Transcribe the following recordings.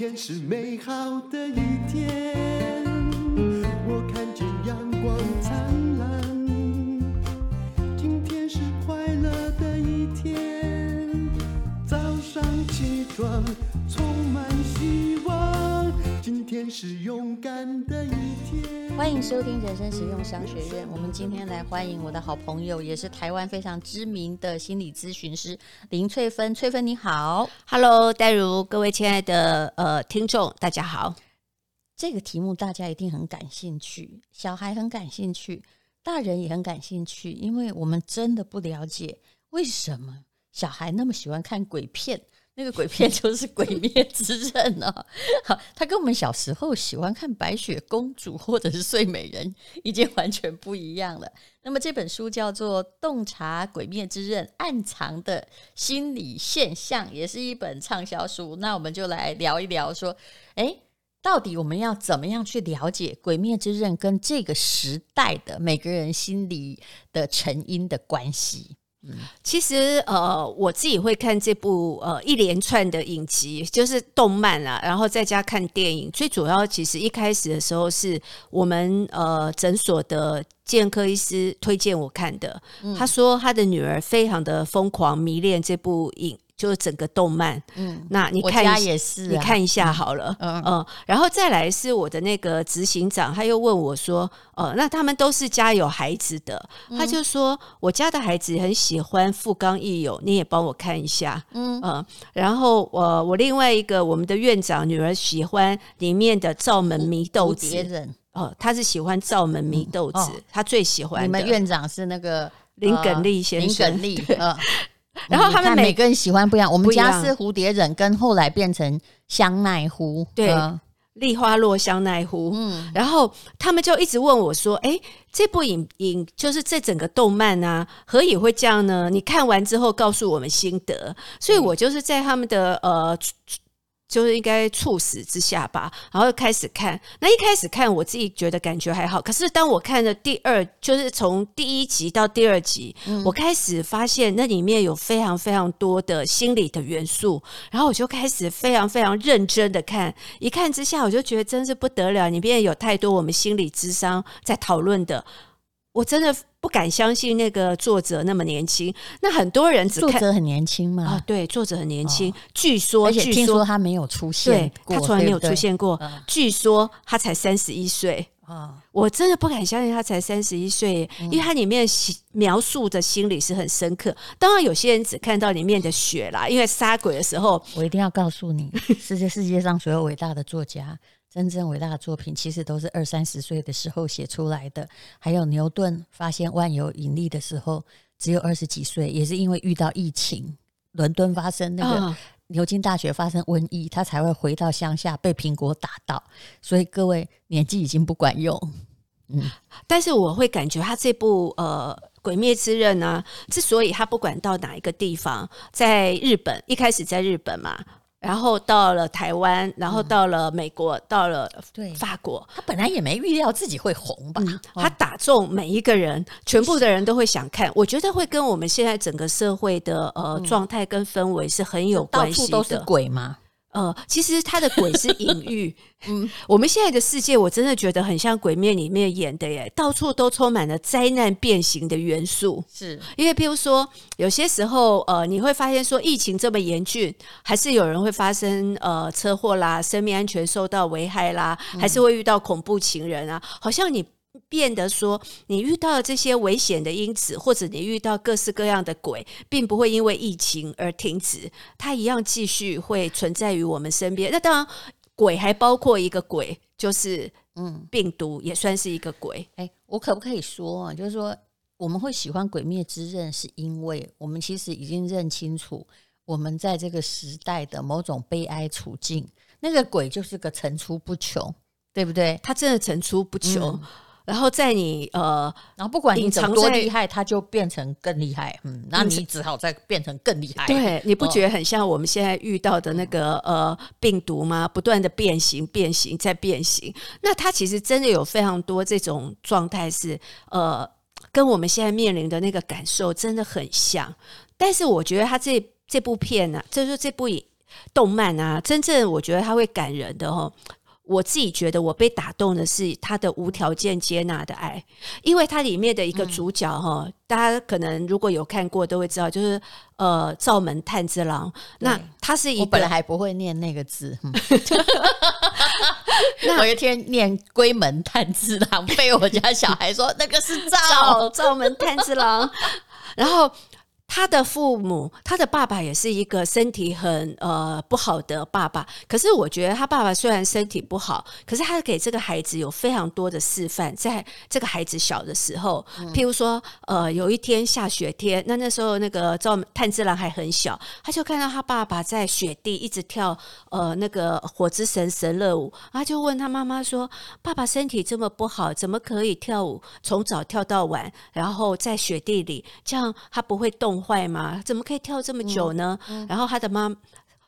天是美好的一天，我看见阳光灿烂。今天是快乐的一天，早上起床充满希望。今天是勇敢的一天。欢迎收听人生实用商学院。我们今天来欢迎我的好朋友，也是台湾非常知名的心理咨询师林翠芬。翠芬你好，Hello，戴如，各位亲爱的呃听众，大家好。这个题目大家一定很感兴趣，小孩很感兴趣，大人也很感兴趣，因为我们真的不了解为什么小孩那么喜欢看鬼片。那个鬼片就是《鬼灭之刃》哦，好，它跟我们小时候喜欢看白雪公主或者是睡美人已经完全不一样了。那么这本书叫做《洞察鬼灭之刃：暗藏的心理现象》，也是一本畅销书。那我们就来聊一聊，说，诶，到底我们要怎么样去了解《鬼灭之刃》跟这个时代的每个人心理的成因的关系？嗯，其实呃，我自己会看这部呃一连串的影集，就是动漫啊，然后在家看电影。最主要其实一开始的时候是我们呃诊所的健科医师推荐我看的，嗯，他说他的女儿非常的疯狂迷恋这部影。就是整个动漫，嗯，那你看也是，你看一下好了，嗯。嗯，然后再来是我的那个执行长，他又问我说，呃，那他们都是家有孩子的，他就说我家的孩子很喜欢富冈义友，你也帮我看一下，嗯。嗯，然后我我另外一个我们的院长女儿喜欢里面的灶门祢豆子，哦，他是喜欢灶门祢豆子，他最喜欢。你们院长是那个林耿利先生，林耿利，嗯。然后他们每，每个人喜欢不一样。我们家是蝴蝶忍，跟后来变成香奈乎，对，丽花落香奈乎。嗯，然后他们就一直问我说：“哎，这部影影就是这整个动漫啊，何以会这样呢？你看完之后告诉我们心得。”所以我就是在他们的呃。就是应该猝死之下吧，然后开始看。那一开始看，我自己觉得感觉还好。可是当我看了第二，就是从第一集到第二集，嗯，我开始发现那里面有非常非常多的心理的元素。然后我就开始非常非常认真的看。一看之下，我就觉得真是不得了，里面有太多我们心理智商在讨论的。我真的不敢相信那个作者那么年轻。那很多人只看作者很年轻吗？啊，对，作者很年轻。据说，而且听说他没有出现过，对，他从来没有出现过。据说他才三十一岁啊！我真的不敢相信他才三十一岁，因为他里面描述的心理是很深刻。当然，有些人只看到里面的血啦，因为杀鬼的时候，我一定要告诉你，世界世界上所有伟大的作家。真正伟大的作品，其实都是二三十岁的时候写出来的。还有牛顿发现万有引力的时候，只有二十几岁，也是因为遇到疫情，伦敦发生那个牛津大学发生瘟疫，他才会回到乡下被苹果打到。所以各位年纪已经不管用。嗯，但是我会感觉他这部呃《鬼灭之刃》呢，之所以他不管到哪一个地方，在日本一开始在日本嘛。然后到了台湾，然后到了美国，嗯、到了法国，他本来也没预料自己会红吧？嗯、他打中每一个人，全部的人都会想看。我觉得会跟我们现在整个社会的呃状态跟氛围是很有关系的。到处都是鬼吗？呃，其实他的鬼是隐喻。嗯，我们现在的世界，我真的觉得很像《鬼面》里面演的耶，到处都充满了灾难变形的元素。是因为，譬如说，有些时候，呃，你会发现说，疫情这么严峻，还是有人会发生呃车祸啦，生命安全受到危害啦，还是会遇到恐怖情人啊，好像你。变得说，你遇到这些危险的因子，或者你遇到各式各样的鬼，并不会因为疫情而停止，它一样继续会存在于我们身边。那当然，鬼还包括一个鬼，就是嗯，病毒也算是一个鬼。哎，我可不可以说，啊就是说我们会喜欢《鬼灭之刃》，是因为我们其实已经认清楚，我们在这个时代的某种悲哀处境，那个鬼就是个层出不穷，对不对？它真的层出不穷。嗯 然后在你呃，然后不管你长多厉害，它就变成更厉害。嗯，那你只好再变成更厉害。对，你不觉得很像我们现在遇到的那个呃病毒吗？不断的变形、变形再变形。那它其实真的有非常多这种状态，是呃跟我们现在面临的那个感受真的很像。但是我觉得它这这部片呢、啊，就是这部影动漫啊，真正我觉得它会感人的哦。我自己觉得我被打动的是他的无条件接纳的爱，因为它里面的一个主角哈，嗯、大家可能如果有看过都会知道，就是呃灶门炭治郎。那他是一个，我本来还不会念那个字，嗯、那 我有一天念龟门炭治郎，被我家小孩说那个是灶灶门炭治郎，然后。他的父母，他的爸爸也是一个身体很呃不好的爸爸。可是我觉得他爸爸虽然身体不好，可是他给这个孩子有非常多的示范。在这个孩子小的时候，嗯、譬如说，呃，有一天下雪天，那那时候那个赵炭治郎还很小，他就看到他爸爸在雪地一直跳呃那个火之神神乐舞，他就问他妈妈说：“爸爸身体这么不好，怎么可以跳舞从早跳到晚，然后在雪地里，这样他不会冻？”坏吗？怎么可以跳这么久呢？嗯嗯、然后他的妈，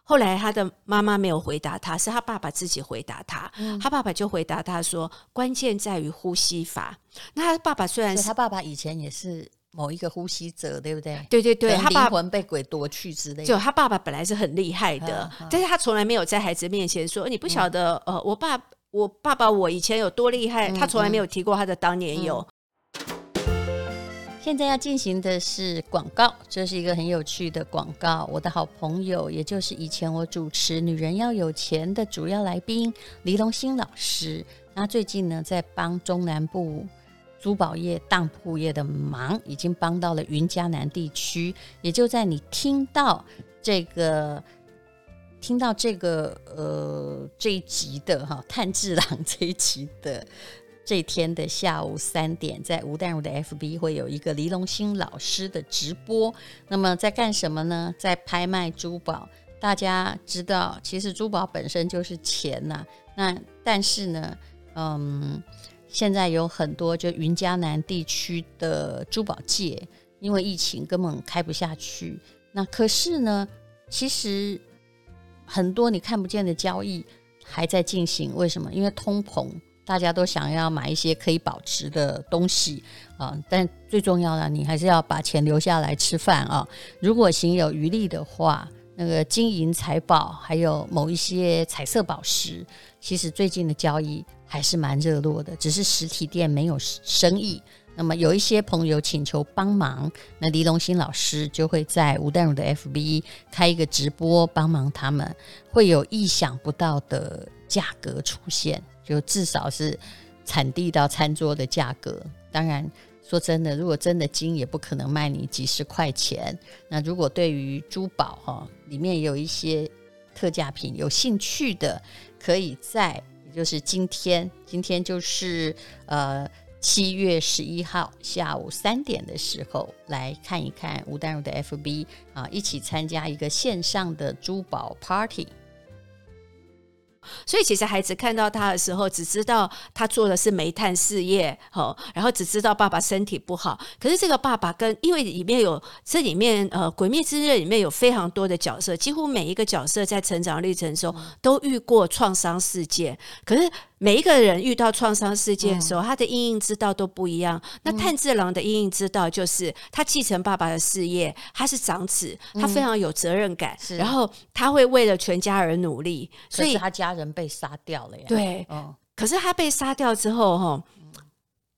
后来他的妈妈没有回答他，是他爸爸自己回答他。嗯、他爸爸就回答他说：“关键在于呼吸法。”那他爸爸虽然是他爸爸以前也是某一个呼吸者，对不对？对对对，他灵魂被鬼夺去之类的。就他爸爸本来是很厉害的，但是他从来没有在孩子面前说：“你不晓得，嗯、呃，我爸，我爸爸，我以前有多厉害。嗯”他从来没有提过他的当年有。现在要进行的是广告，这是一个很有趣的广告。我的好朋友，也就是以前我主持《女人要有钱》的主要来宾黎龙兴老师，他最近呢在帮中南部珠宝业、当铺业的忙，已经帮到了云嘉南地区。也就在你听到这个、听到这个呃这一集的哈炭治郎这一集的。这天的下午三点，在吴淡如的 FB 会有一个黎龙兴老师的直播。那么在干什么呢？在拍卖珠宝。大家知道，其实珠宝本身就是钱呐、啊。那但是呢，嗯，现在有很多就云嘉南地区的珠宝界，因为疫情根本开不下去。那可是呢，其实很多你看不见的交易还在进行。为什么？因为通膨。大家都想要买一些可以保值的东西啊，但最重要的，你还是要把钱留下来吃饭啊。如果行有余力的话，那个金银财宝，还有某一些彩色宝石，其实最近的交易还是蛮热络的，只是实体店没有生意。那么有一些朋友请求帮忙，那黎龙兴老师就会在吴淡如的 FB 开一个直播，帮忙他们，会有意想不到的价格出现。就至少是产地到餐桌的价格。当然，说真的，如果真的金，也不可能卖你几十块钱。那如果对于珠宝哈，里面有一些特价品，有兴趣的，可以在，也就是今天，今天就是呃七月十一号下午三点的时候来看一看吴丹如的 FB 啊，一起参加一个线上的珠宝 Party。所以，其实孩子看到他的时候，只知道他做的是煤炭事业，吼，然后只知道爸爸身体不好。可是这个爸爸跟，因为里面有这里面呃，《鬼灭之刃》里面有非常多的角色，几乎每一个角色在成长历程中都遇过创伤事件。可是。每一个人遇到创伤事件的时候，嗯、他的阴影之道都不一样。嗯、那炭治郎的阴影之道就是他继承爸爸的事业，他是长子，他非常有责任感，嗯、然后他会为了全家而努力。所以他家人被杀掉了呀。对，哦、可是他被杀掉之后，哈，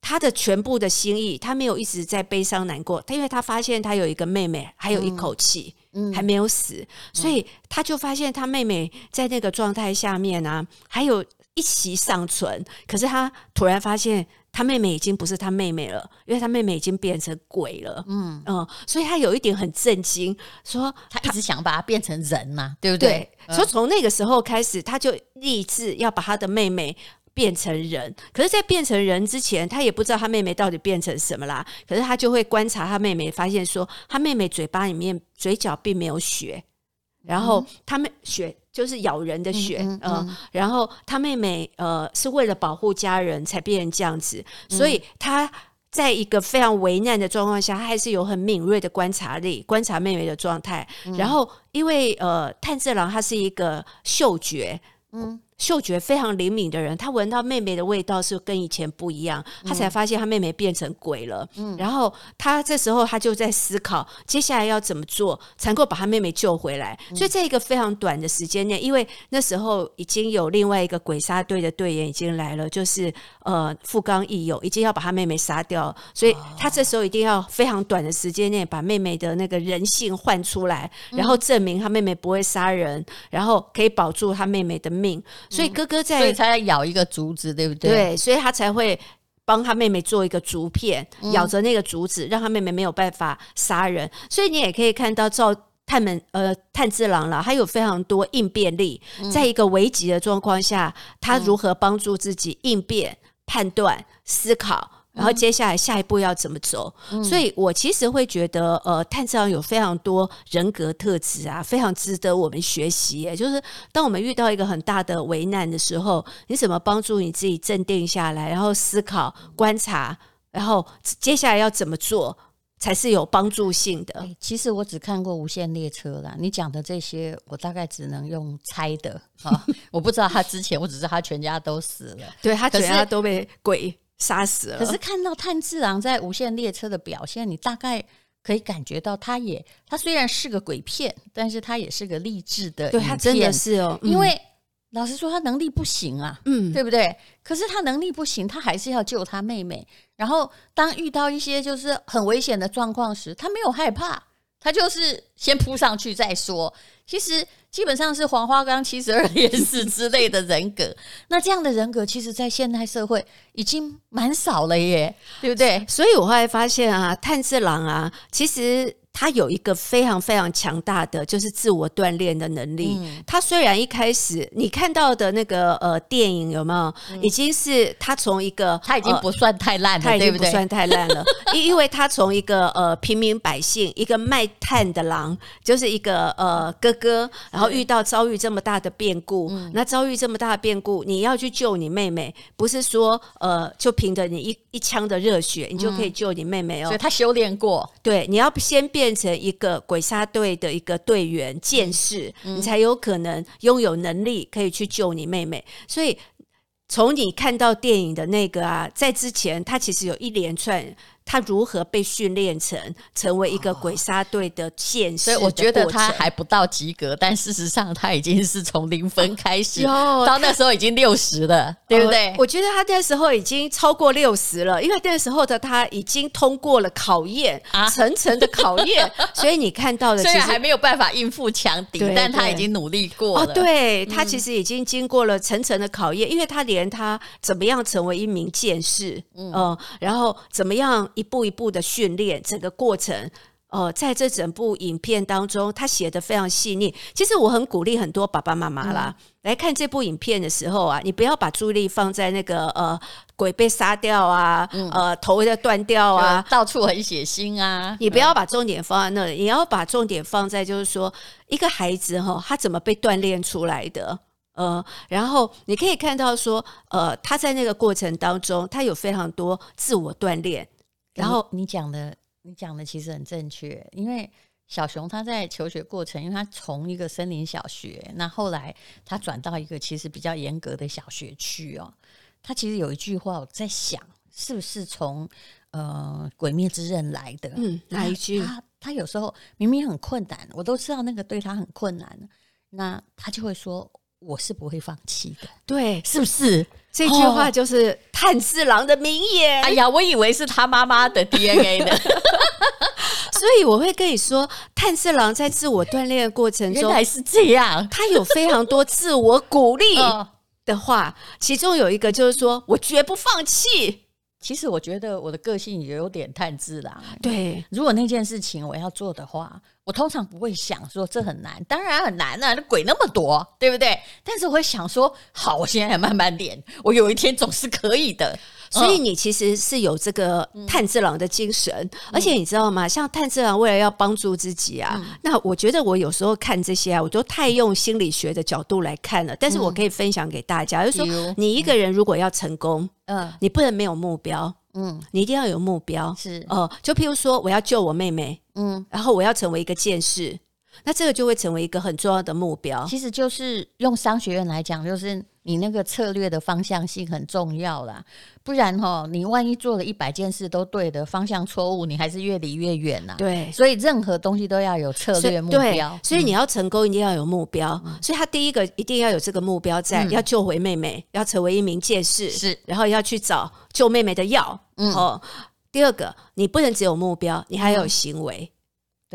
他的全部的心意，他没有一直在悲伤难过。他因为他发现他有一个妹妹，还有一口气，嗯、还没有死，嗯、所以他就发现他妹妹在那个状态下面啊，还有。一息尚存，可是他突然发现他妹妹已经不是他妹妹了，因为他妹妹已经变成鬼了。嗯嗯，所以他有一点很震惊，说他一直想把她变成人嘛，对不对？对，嗯、所以从那个时候开始，他就立志要把他的妹妹变成人。可是，在变成人之前，他也不知道他妹妹到底变成什么啦。可是他就会观察他妹妹，发现说他妹妹嘴巴里面嘴角并没有血，然后他妹血。就是咬人的血，嗯，然后他妹妹呃是为了保护家人才变成这样子，嗯、所以他在一个非常危难的状况下，他还是有很敏锐的观察力，观察妹妹的状态。嗯、然后因为呃炭治郎他是一个嗅觉，嗯，嗅觉非常灵敏的人，他闻到妹妹的味道是跟以前不一样，他才发现他妹妹变成鬼了。嗯，然后他这时候他就在思考，接下来要怎么做才能够把他妹妹救回来。嗯，所以在一个非常短的时间内，因为那时候已经有另外一个鬼杀队的队员已经来了，就是呃富冈义勇已经要把他妹妹杀掉，所以他这时候一定要非常短的时间内把妹妹的那个人性换出来，然后证明他妹妹不会杀人，然后可以保住他妹妹的命。所以哥哥在，所以才要咬一个竹子，对不对？对，所以他才会帮他妹妹做一个竹片，嗯、咬着那个竹子，让他妹妹没有办法杀人。所以你也可以看到赵探门呃炭治郎了，他有非常多应变力，嗯、在一个危急的状况下，他如何帮助自己应变、判断、思考。然后接下来下一步要怎么走？嗯、所以我其实会觉得，呃，炭治郎有非常多人格特质啊，非常值得我们学习。也就是当我们遇到一个很大的危难的时候，你怎么帮助你自己镇定下来，然后思考、观察，然后接下来要怎么做才是有帮助性的？其实我只看过《无限列车》啦，你讲的这些，我大概只能用猜的啊，我不知道他之前，我只知道他全家都死了，对，他全家都被鬼。杀死了。可是看到炭治郎在无限列车的表现，你大概可以感觉到，他也他虽然是个鬼片，但是他也是个励志的。对，他真的是哦，因为老实说，他能力不行啊，嗯，对不对？可是他能力不行，他还是要救他妹妹。然后当遇到一些就是很危险的状况时，他没有害怕，他就是先扑上去再说。其实。基本上是黄花岗七十二烈士之类的人格，那这样的人格，其实，在现代社会已经蛮少了耶，对不对？所以我后来发现啊，炭治郎啊，其实。他有一个非常非常强大的，就是自我锻炼的能力。嗯、他虽然一开始你看到的那个呃电影有没有，嗯、已经是他从一个他已经不算太烂了，他已经不算太烂了，因因为他从一个呃平民百姓，一个卖炭的狼，就是一个呃哥哥，然后遇到遭遇这么大的变故，嗯、那遭遇这么大的变故，你要去救你妹妹，不是说呃就凭着你一一腔的热血，你就可以救你妹妹哦。所以他修炼过，对，你要先变。变成一个鬼杀队的一个队员剑士，嗯、你才有可能拥有能力可以去救你妹妹。所以从你看到电影的那个啊，在之前他其实有一连串。他如何被训练成成为一个鬼杀队的剑士？所以我觉得他还不到及格，但事实上他已经是从零分开始，哦、到那时候已经六十了，哦、对不对？我觉得他那时候已经超过六十了，因为那时候的他已经通过了考验啊，层层的考验。所以你看到的，虽然还没有办法应付强敌，但他已经努力过了。哦、对他其实已经经过了层层的考验，嗯、因为他连他怎么样成为一名剑士，嗯、呃，然后怎么样。一步一步的训练，整个过程，呃，在这整部影片当中，他写的非常细腻。其实我很鼓励很多爸爸妈妈啦，嗯、来看这部影片的时候啊，你不要把注意力放在那个呃鬼被杀掉啊，嗯、呃头要断掉啊，到处很血腥啊，你不要把重点放在那里，你要把重点放在就是说一个孩子哈，他怎么被锻炼出来的。呃，然后你可以看到说，呃，他在那个过程当中，他有非常多自我锻炼。然后你讲的，你讲的其实很正确，因为小熊他在求学过程，因为他从一个森林小学，那后来他转到一个其实比较严格的小学去哦。他其实有一句话，我在想，是不是从呃《鬼灭之刃》来的？嗯，哪一句？他他有时候明明很困难，我都知道那个对他很困难，那他就会说：“我是不会放弃的。”对，是不是？这句话就是炭治郎的名言。哎呀，我以为是他妈妈的 DNA 呢，所以我会跟你说，炭治郎在自我锻炼的过程中，原来是这样。他有非常多自我鼓励 的话，其中有一个就是说我绝不放弃。其实我觉得我的个性也有点探知啦。对，如果那件事情我要做的话。我通常不会想说这很难，当然很难啊，那鬼那么多，对不对？但是我会想说，好，我现在慢慢练，我有一天总是可以的。所以你其实是有这个炭治郎的精神，嗯、而且你知道吗？像炭治郎为了要帮助自己啊，嗯、那我觉得我有时候看这些啊，我都太用心理学的角度来看了。但是我可以分享给大家，嗯、就是说，你一个人如果要成功，嗯，你不能没有目标。嗯，你一定要有目标，是哦、呃。就譬如说，我要救我妹妹，嗯，然后我要成为一个剑士，那这个就会成为一个很重要的目标。其实就是用商学院来讲，就是你那个策略的方向性很重要啦。不然哈，你万一做了一百件事都对的，方向错误，你还是越离越远呐。对，所以任何东西都要有策略目标。所以你要成功，一定要有目标。嗯、所以他第一个一定要有这个目标在，嗯、要救回妹妹，要成为一名剑士，是，然后要去找救妹妹的药。嗯，哦，第二个，你不能只有目标，你还有行为。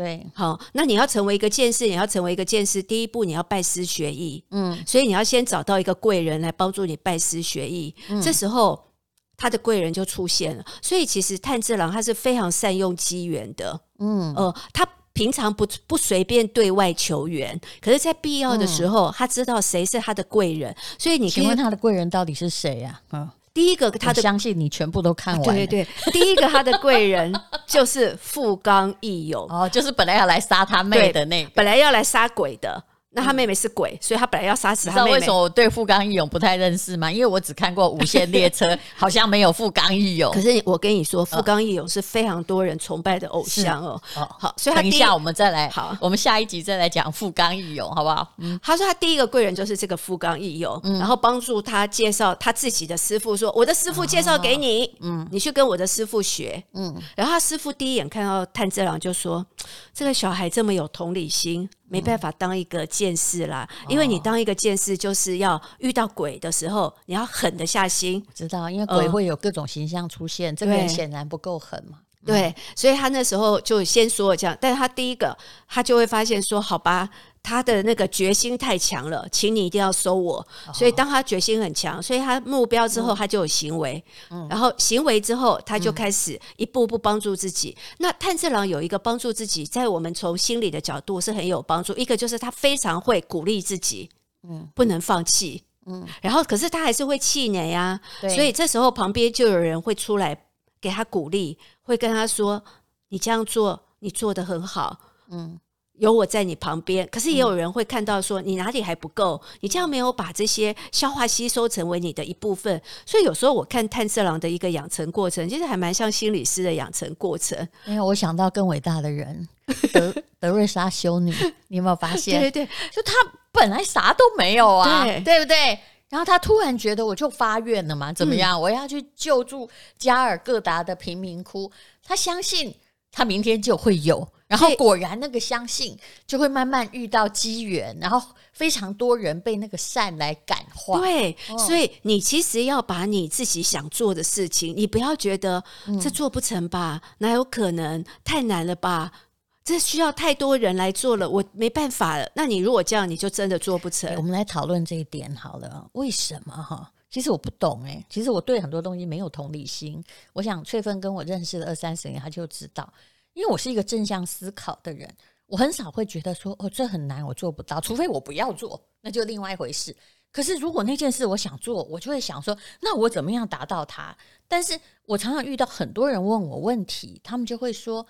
嗯对，好，那你要成为一个剑士，你要成为一个剑士，第一步你要拜师学艺，嗯，所以你要先找到一个贵人来帮助你拜师学艺，嗯，这时候他的贵人就出现了。所以其实炭治郎他是非常善用机缘的，嗯，呃，他平常不不随便对外求援，可是在必要的时候，嗯，他知道谁是他的贵人，所以你可以请问他的贵人到底是谁呀？嗯。第一个，他的相信你全部都看完。对对对，第一个他的贵人就是富冈义勇哦，就是本来要来杀他妹的那个，本来要来杀鬼的。那他妹妹是鬼，所以他本来要杀死他妹妹。为什么我对富冈义勇不太认识吗？因为我只看过《无限列车》，好像没有富冈义勇。可是我跟你说，富冈义勇是非常多人崇拜的偶像哦。哦，好，所以他等一下我们再来，好，我们下一集再来讲富冈义勇，好不好？嗯，他说他第一个贵人就是这个富冈义勇，然后帮助他介绍他自己的师傅，说我的师傅介绍给你，嗯，你去跟我的师傅学，嗯。然后他师傅第一眼看到炭治郎就说：“这个小孩这么有同理心。”没办法当一个剑士啦，因为你当一个剑士，就是要遇到鬼的时候，你要狠得下心。知道，因为鬼会有各种形象出现，这个人显然不够狠嘛。对，所以他那时候就先说这样，但是他第一个，他就会发现说，好吧。他的那个决心太强了，请你一定要收我。所以当他决心很强，所以他目标之后，他就有行为。嗯，然后行为之后，他就开始一步步帮助自己。那炭治郎有一个帮助自己，在我们从心理的角度是很有帮助。一个就是他非常会鼓励自己，嗯，不能放弃，嗯。然后可是他还是会气馁呀，所以这时候旁边就有人会出来给他鼓励，会跟他说：“你这样做，你做的很好。”嗯。有我在你旁边，可是也有人会看到说你哪里还不够，你这样没有把这些消化吸收成为你的一部分，所以有时候我看炭治郎的一个养成过程，其实还蛮像心理师的养成过程。没有，我想到更伟大的人，德 德瑞莎修女，你有没有发现？对对对，就他本来啥都没有啊，对，对不对？然后他突然觉得我就发愿了嘛，怎么样？嗯、我要去救助加尔各答的贫民窟，他相信他明天就会有。然后果然那个相信就会慢慢遇到机缘，然后非常多人被那个善来感化。对，哦、所以你其实要把你自己想做的事情，你不要觉得这做不成吧？嗯、哪有可能？太难了吧？这需要太多人来做了，我没办法了。那你如果这样，你就真的做不成。我们来讨论这一点好了，为什么哈？其实我不懂哎，其实我对很多东西没有同理心。我想翠芬跟我认识了二三十年，她就知道。因为我是一个正向思考的人，我很少会觉得说哦，这很难，我做不到，除非我不要做，那就另外一回事。可是如果那件事我想做，我就会想说，那我怎么样达到它？但是我常常遇到很多人问我问题，他们就会说，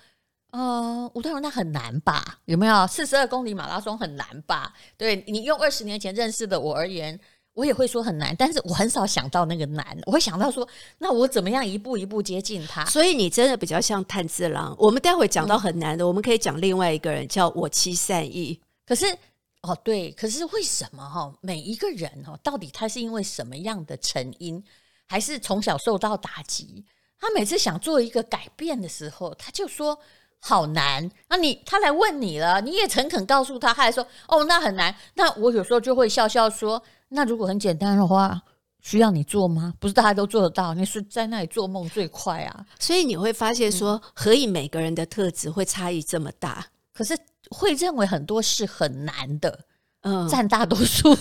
呃，吴淡如那很难吧？有没有四十二公里马拉松很难吧？对，你用二十年前认识的我而言。我也会说很难，但是我很少想到那个难。我会想到说，那我怎么样一步一步接近他？所以你真的比较像炭治郎。我们待会讲到很难的，嗯、我们可以讲另外一个人叫我妻善意。可是哦，对，可是为什么哈？每一个人哈，到底他是因为什么样的成因，还是从小受到打击？他每次想做一个改变的时候，他就说好难。那你他来问你了，你也诚恳告诉他，他还说哦，那很难。那我有时候就会笑笑说。那如果很简单的话，需要你做吗？不是大家都做得到，你是在那里做梦最快啊！所以你会发现说，何以每个人的特质会差异这么大？可是会认为很多事很难的，嗯，占大多数。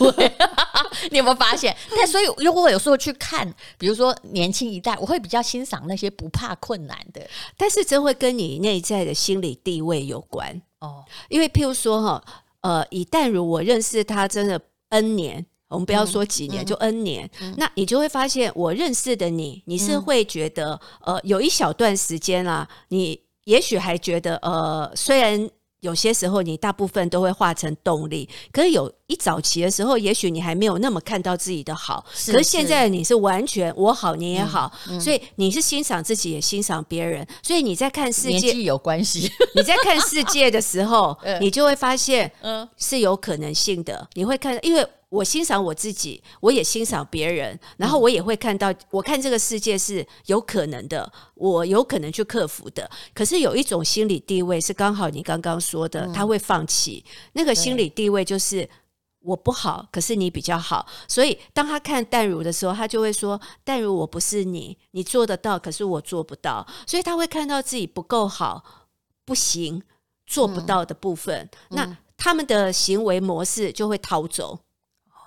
你有没有发现？但所以如果我有时候去看，比如说年轻一代，我会比较欣赏那些不怕困难的。但是这会跟你内在的心理地位有关哦。因为譬如说哈，呃，以淡如我认识他真的 N 年。我们不要说几年，嗯、就 N 年，嗯、那你就会发现，我认识的你，你是会觉得，嗯、呃，有一小段时间啦，你也许还觉得，呃，虽然有些时候你大部分都会化成动力，可是有一早期的时候，也许你还没有那么看到自己的好，是可是现在你是完全我好你也好，嗯嗯、所以你是欣赏自己也欣赏别人，所以你在看世界有关系。你在看世界的时候，嗯、你就会发现，嗯，是有可能性的。你会看，因为我欣赏我自己，我也欣赏别人，然后我也会看到，我看这个世界是有可能的，我有可能去克服的。可是有一种心理地位是刚好你刚刚说的，他会放弃那个心理地位，就是。我不好，可是你比较好，所以当他看淡如的时候，他就会说：“淡如，我不是你，你做得到，可是我做不到。”所以他会看到自己不够好、不行、做不到的部分。嗯、那他们的行为模式就会逃走。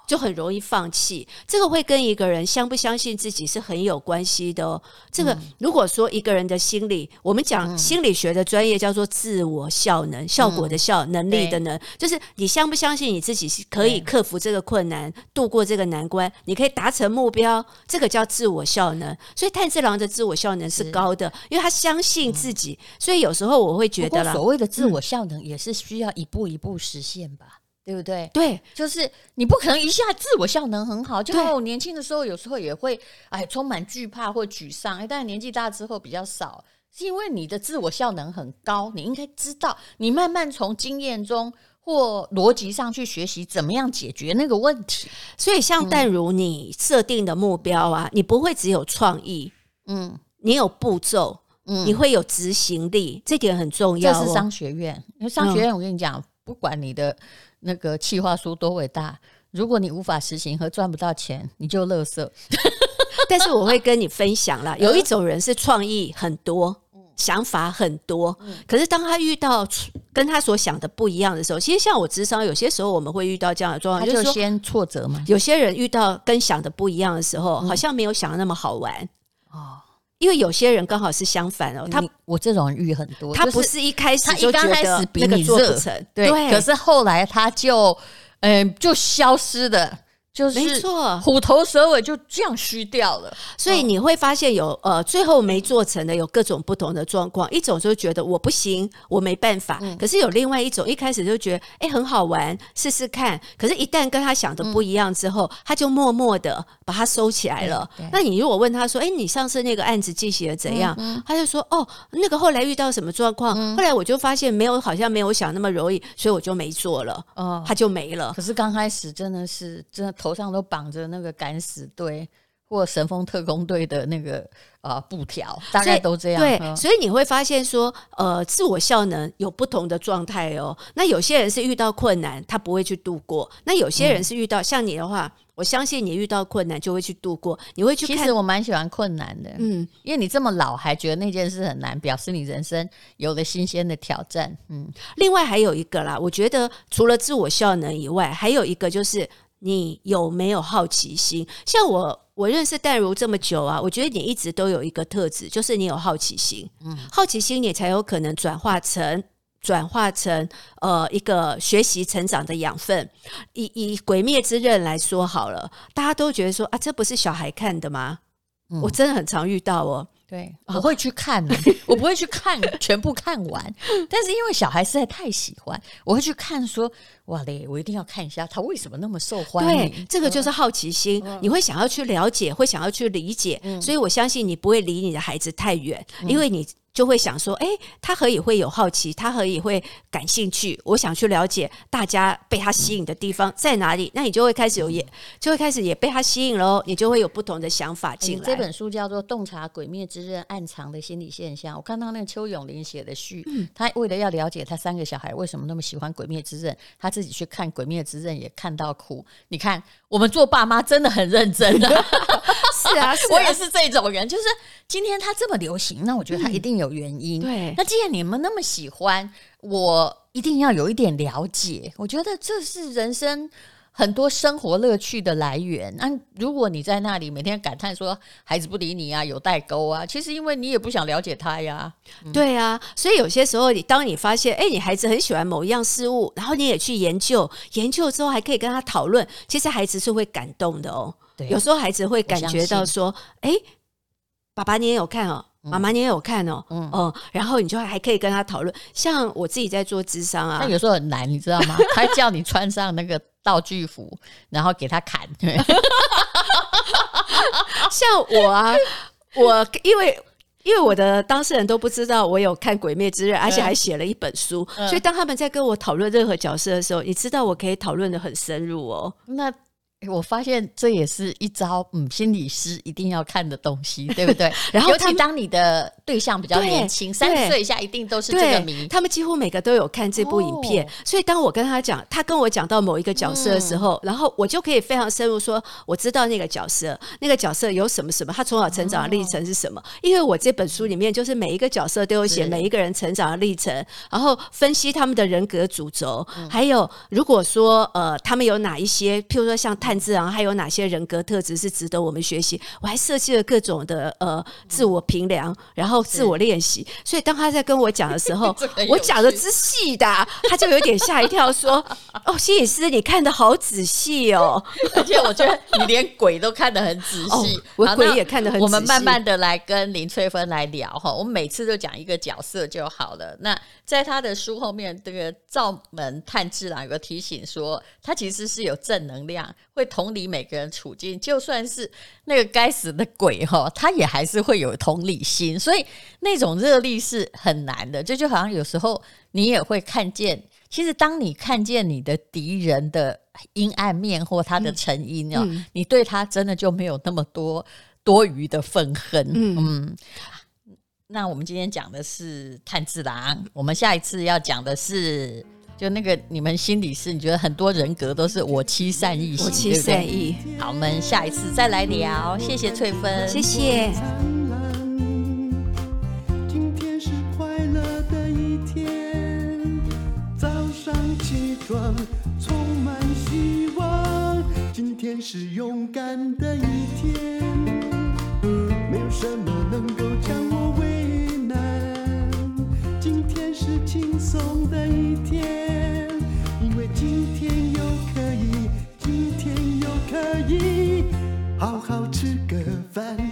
就很容易放弃，这个会跟一个人相不相信自己是很有关系的哦。这个如果说一个人的心理，我们讲心理学的专业叫做自我效能，效果的效，能力的能，就是你相不相信你自己是可以克服这个困难，度过这个难关，你可以达成目标，这个叫自我效能。所以炭治郎的自我效能是高的，因为他相信自己。所以有时候我会觉得啦，所谓的自我效能也是需要一步一步实现吧。对不对？对，就是你不可能一下自我效能很好。就我年轻的时候，有时候也会哎充满惧怕或沮丧。哎，但是年纪大之后比较少，是因为你的自我效能很高。你应该知道，你慢慢从经验中或逻辑上去学习怎么样解决那个问题。所以，像淡如你设定的目标啊，嗯、你不会只有创意，嗯，你有步骤，嗯，你会有执行力，这点很重要、哦。这是商学院，因为商学院，我跟你讲，嗯、不管你的。那个企划书多伟大，如果你无法实行和赚不到钱，你就乐色。但是我会跟你分享啦，有一种人是创意很多，想法很多，可是当他遇到跟他所想的不一样的时候，其实像我智商，有些时候我们会遇到这样的状况，就是说先挫折嘛。有些人遇到跟想的不一样的时候，好像没有想的那么好玩哦。因为有些人刚好是相反哦，他我这种遇很多，他不是一开始就觉得那个做不成，对，可是后来他就，嗯，就消失的。就是没错，虎头蛇尾就这样虚掉了。所以你会发现有呃，最后没做成的有各种不同的状况。一种就觉得我不行，我没办法。嗯、可是有另外一种，一开始就觉得哎、欸、很好玩，试试看。可是，一旦跟他想的不一样之后，嗯、他就默默的把它收起来了。那你如果问他说，哎、欸，你上次那个案子进行的怎样？他就说，哦，那个后来遇到什么状况？嗯、后来我就发现没有，好像没有想那么容易，所以我就没做了。哦，他就没了。可是刚开始真的是真的。头上都绑着那个敢死队或神风特工队的那个啊、呃、布条，大概都这样。对，嗯、所以你会发现说，呃，自我效能有不同的状态哦。那有些人是遇到困难，他不会去度过；那有些人是遇到、嗯、像你的话，我相信你遇到困难就会去度过。你会去看。其实我蛮喜欢困难的，嗯，因为你这么老还觉得那件事很难，表示你人生有了新鲜的挑战。嗯，另外还有一个啦，我觉得除了自我效能以外，还有一个就是。你有没有好奇心？像我，我认识淡如这么久啊，我觉得你一直都有一个特质，就是你有好奇心。嗯，好奇心你才有可能转化成转化成呃一个学习成长的养分。以以《鬼灭之刃》来说好了，大家都觉得说啊，这不是小孩看的吗？嗯，我真的很常遇到哦。对，我会去看，我不会去看 全部看完，但是因为小孩实在太喜欢，我会去看说，哇嘞，我一定要看一下他为什么那么受欢迎。对，这个就是好奇心，你会想要去了解，会想要去理解，所以我相信你不会离你的孩子太远，因为你。就会想说，哎，他何以会有好奇？他何以会感兴趣？我想去了解大家被他吸引的地方在哪里。那你就会开始有也，就会开始也被他吸引了。你就会有不同的想法进来。这本书叫做《洞察鬼灭之刃暗藏的心理现象》。我看到那个邱永林写的序，嗯、他为了要了解他三个小孩为什么那么喜欢鬼灭之刃，他自己去看鬼灭之刃也看到哭。你看，我们做爸妈真的很认真 是啊，我也是这种人，就是今天他这么流行，那我觉得他一定有原因。嗯、对，那既然你们那么喜欢，我一定要有一点了解。我觉得这是人生很多生活乐趣的来源。那如果你在那里每天感叹说孩子不理你啊，有代沟啊，其实因为你也不想了解他呀。嗯、对啊，所以有些时候，你当你发现，哎，你孩子很喜欢某一样事物，然后你也去研究，研究之后还可以跟他讨论，其实孩子是会感动的哦。对，有时候孩子会感觉到说：“哎，爸爸你也有看哦，妈妈你也有看哦，嗯，哦，然后你就还可以跟他讨论。像我自己在做智商啊，但有时候很难，你知道吗？他叫你穿上那个道具服，然后给他砍。像我啊，我因为。因为我的当事人都不知道我有看《鬼灭之刃》，而且还写了一本书，嗯、所以当他们在跟我讨论任何角色的时候，你知道我可以讨论的很深入哦。那。我发现这也是一招，嗯，心理师一定要看的东西，对不对？然后，尤其当你的对象比较年轻，三十岁以下一定都是这个迷。他们几乎每个都有看这部影片，哦、所以当我跟他讲，他跟我讲到某一个角色的时候，嗯、然后我就可以非常深入说，我知道那个角色，那个角色有什么什么，他从小成长的历程是什么？哦、因为我这本书里面就是每一个角色都有写每一个人成长的历程，然后分析他们的人格主轴，嗯、还有如果说呃，他们有哪一些，譬如说像炭治郎，还有哪些人格特质是值得我们学习？我还设计了各种的呃自我评量，然后自我练习。所以当他在跟我讲的时候，我讲的之细的，他就有点吓一跳，说：“ 哦，心理师，你看的好仔细哦！而且我觉得你连鬼都看得很仔细，哦、我鬼也看得很仔细。”我们慢慢的来跟林翠芬来聊哈，我们每次都讲一个角色就好了。那在他的书后面，这个赵门探治郎有个提醒说，他其实是有正能量，会同理每个人处境，就算是那个该死的鬼哈，他也还是会有同理心，所以那种热力是很难的。就就好像有时候你也会看见，其实当你看见你的敌人的阴暗面或他的成因哦，嗯、你对他真的就没有那么多多余的愤恨。嗯。嗯那我们今天讲的是炭治郎，我们下一次要讲的是，就那个，你们心里是，你觉得很多人格都是我妻善意，我妻善意。好，我们下一次再来聊，谢谢翠芬。谢谢。今天是快乐的一天。早上起床充满希望。今天是勇敢的一天。没有什么能够将我为难。今天是轻松的一天。好好吃个饭。